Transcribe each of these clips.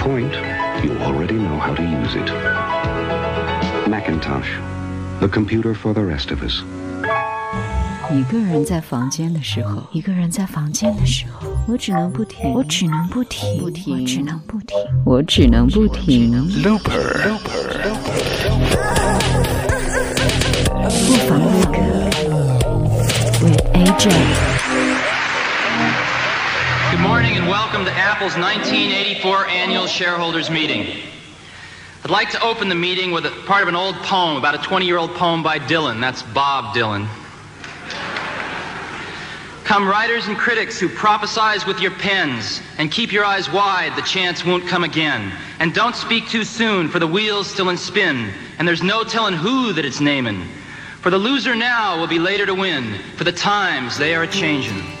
point, you already know how to use it. Macintosh, the computer for the rest of us. 一个人在房间的时候，一个人在房间的时候，我只能不停，我只能不停，不停，我只能不停，我只能不停。Looper，不妨录歌，with AJ。 Good morning and welcome to Apple's 1984 annual shareholders meeting. I'd like to open the meeting with a part of an old poem, about a 20 year old poem by Dylan. That's Bob Dylan. Come, writers and critics who prophesize with your pens, and keep your eyes wide, the chance won't come again. And don't speak too soon, for the wheel's still in spin, and there's no telling who that it's naming. For the loser now will be later to win, for the times they are changing.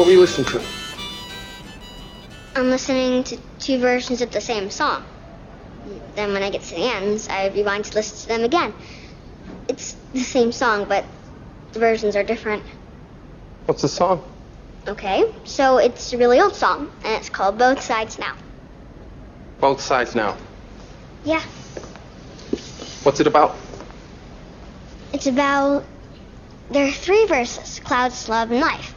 What were you listening to? I'm listening to two versions of the same song. Then when I get to the ends, I rewind to listen to them again. It's the same song, but the versions are different. What's the song? Okay, so it's a really old song, and it's called Both Sides Now. Both sides now. Yeah, What's it about? it's about. There are three verses clouds, love, and life.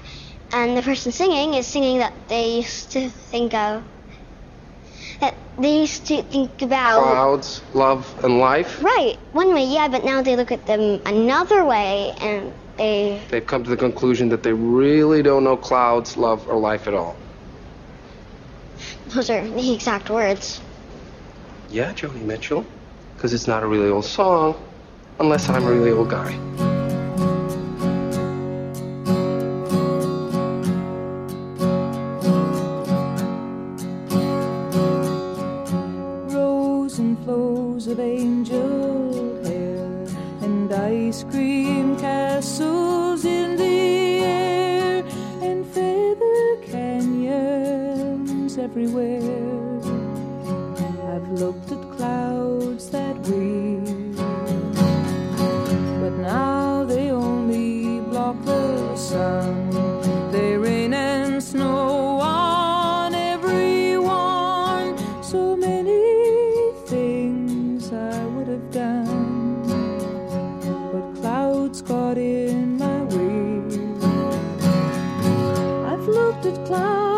And the person singing is singing that they used to think of. That they used to think about. Clouds, love, and life. Right, one way, yeah, but now they look at them another way and they. They've come to the conclusion that they really don't know clouds, love, or life at all. Those are the exact words. Yeah, Joni Mitchell. Because it's not a really old song, unless I'm a really old guy. is everywhere. I've looked at clouds that way, but now they only block the sun. They rain and snow on everyone. So many things I would have done, but clouds got in my way. I've looked at clouds.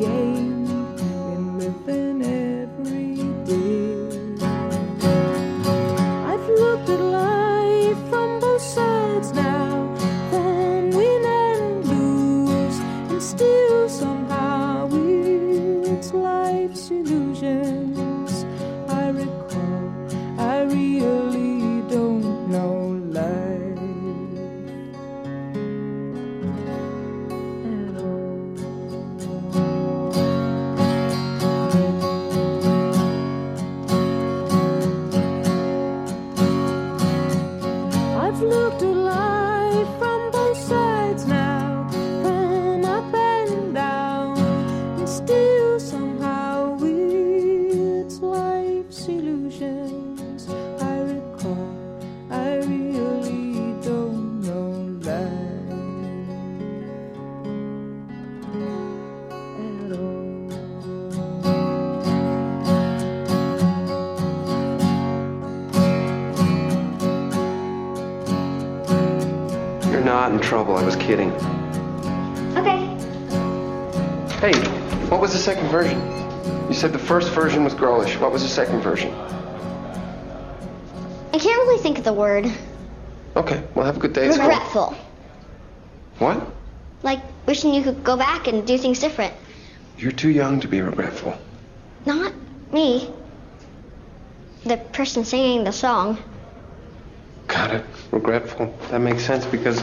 gave. You're not in trouble. I was kidding. Okay. Hey, what was the second version? You said the first version was girlish. What was the second version? I can't really think of the word. Okay, well, have a good day. Regretful. What? Like wishing you could go back and do things different. You're too young to be regretful. Not me. The person singing the song about it, regretful. That makes sense because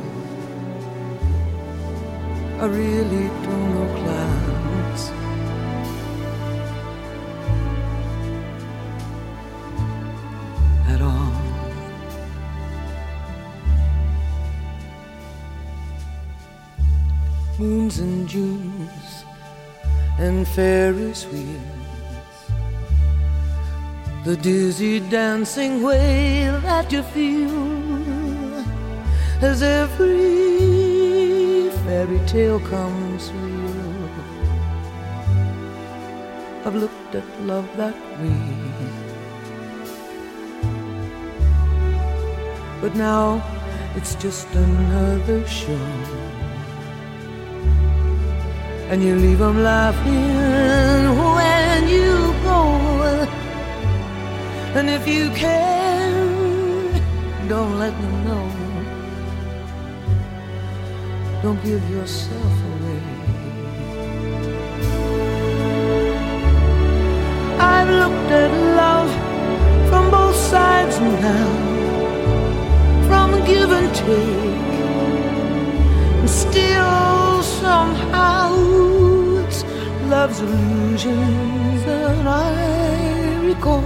I really don't know clouds. at all. Moons and Junes and Ferris wheels, the dizzy dancing way that you feel as every fairy tale comes real. I've looked at love that way. But now it's just another show. And you leave them laughing when you go. And if you can, don't let them know. Don't give yourself away. I've looked at love from both sides now from give and take. And still, somehow, it's love's illusions that I recall.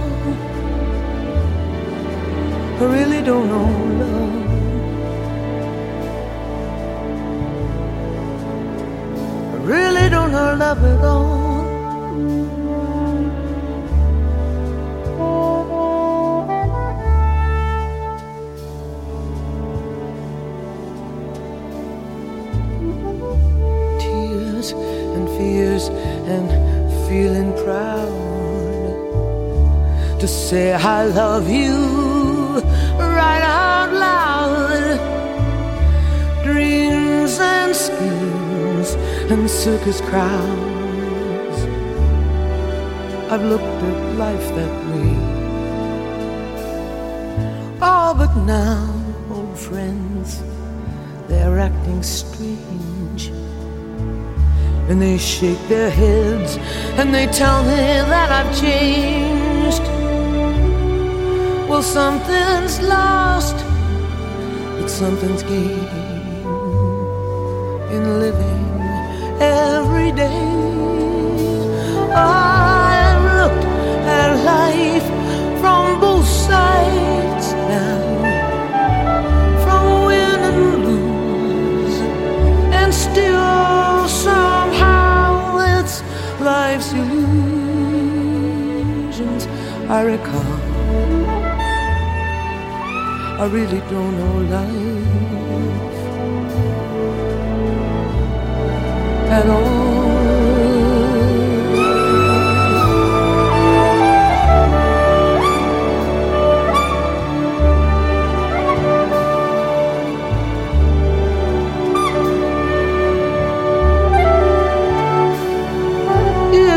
I really don't know love. Really don't know love at all. tears and fears and feeling proud to say I love you right out loud. Dreams and schemes and circus crowds. I've looked at life that way. Oh, but now, old friends, they're acting strange. And they shake their heads and they tell me that I've changed. Well, something's lost, but something's gained in living every day. I've looked at life from both sides now, from win and lose, and still somehow it's life's illusions I recall. I really don't know life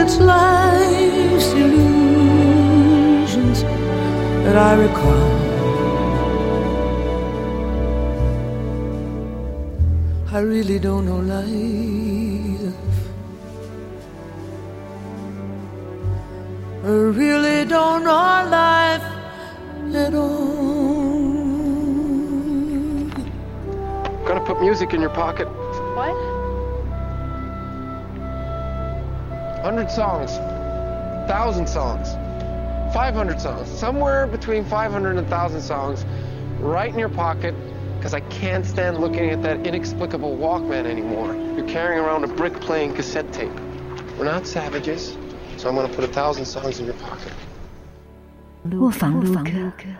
It's life's illusions that I recall. I really don't know life. I really don't know life at all. Gonna put music in your pocket. What? 100 songs, 1,000 songs, 500 songs, somewhere between 500 and 1,000 songs, right in your pocket, because I can't stand looking at that inexplicable Walkman anymore. You're carrying around a brick playing cassette tape. We're not savages. So I'm going to put a thousand songs in your pocket. Luca, Luca.